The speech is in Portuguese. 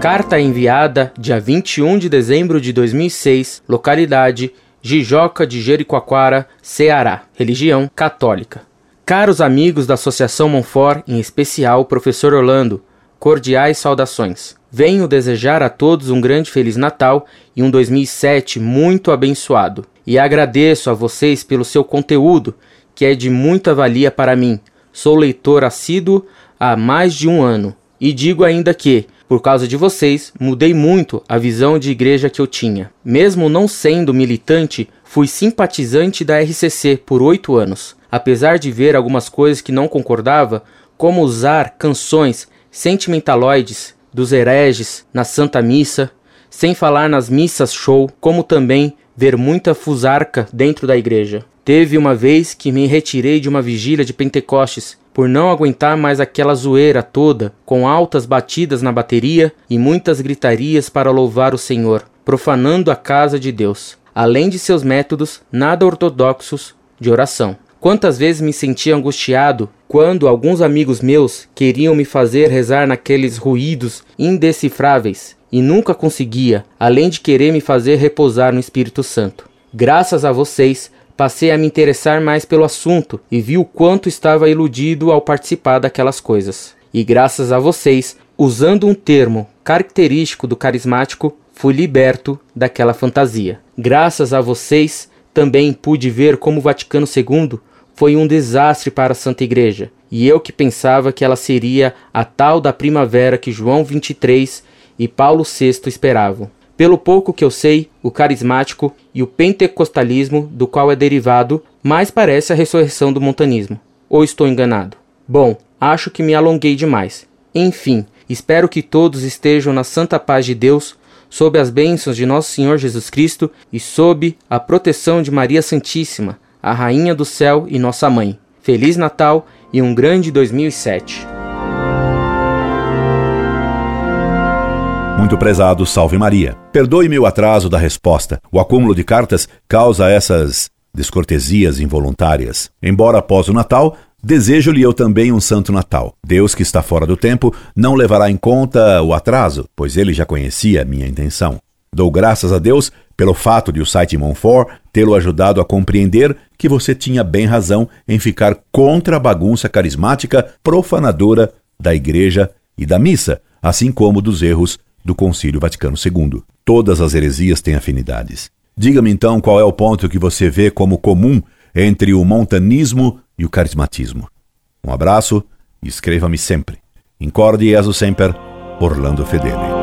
Carta enviada dia 21 de dezembro de 2006, localidade Jijoca de Jericoacoara, Ceará. Religião católica. Caros amigos da Associação Monfort, em especial o professor Orlando, cordiais saudações. Venho desejar a todos um grande Feliz Natal e um 2007 muito abençoado. E agradeço a vocês pelo seu conteúdo, que é de muita valia para mim. Sou leitor assíduo há mais de um ano. E digo ainda que, por causa de vocês, mudei muito a visão de igreja que eu tinha. Mesmo não sendo militante, fui simpatizante da RCC por oito anos. Apesar de ver algumas coisas que não concordava, como usar canções sentimentaloides dos hereges na Santa Missa, sem falar nas missas show, como também ver muita fusarca dentro da igreja. Teve uma vez que me retirei de uma vigília de Pentecostes por não aguentar mais aquela zoeira toda, com altas batidas na bateria e muitas gritarias para louvar o Senhor, profanando a casa de Deus, além de seus métodos nada ortodoxos de oração. Quantas vezes me sentia angustiado quando alguns amigos meus queriam me fazer rezar naqueles ruídos indecifráveis e nunca conseguia, além de querer me fazer repousar no Espírito Santo. Graças a vocês, passei a me interessar mais pelo assunto e vi o quanto estava iludido ao participar daquelas coisas. E graças a vocês, usando um termo característico do carismático, fui liberto daquela fantasia. Graças a vocês, também pude ver como o Vaticano II foi um desastre para a Santa Igreja, e eu que pensava que ela seria a tal da primavera que João 23 e Paulo VI esperavam. Pelo pouco que eu sei, o carismático e o pentecostalismo, do qual é derivado, mais parece a ressurreição do montanismo. Ou estou enganado? Bom, acho que me alonguei demais. Enfim, espero que todos estejam na santa paz de Deus, sob as bênçãos de nosso Senhor Jesus Cristo e sob a proteção de Maria Santíssima, a Rainha do Céu e nossa Mãe. Feliz Natal e um grande 2007. Muito prezado, salve Maria. Perdoe-me o atraso da resposta. O acúmulo de cartas causa essas descortesias involuntárias. Embora após o Natal, desejo-lhe eu também um Santo Natal. Deus, que está fora do tempo, não levará em conta o atraso, pois ele já conhecia minha intenção. Dou graças a Deus pelo fato de o site Monfort tê-lo ajudado a compreender que você tinha bem razão em ficar contra a bagunça carismática profanadora da igreja e da missa, assim como dos erros do Concílio Vaticano II. Todas as heresias têm afinidades. Diga-me então qual é o ponto que você vê como comum entre o montanismo e o carismatismo. Um abraço e escreva-me sempre. Incorde Jesus Semper, Orlando Fedeli.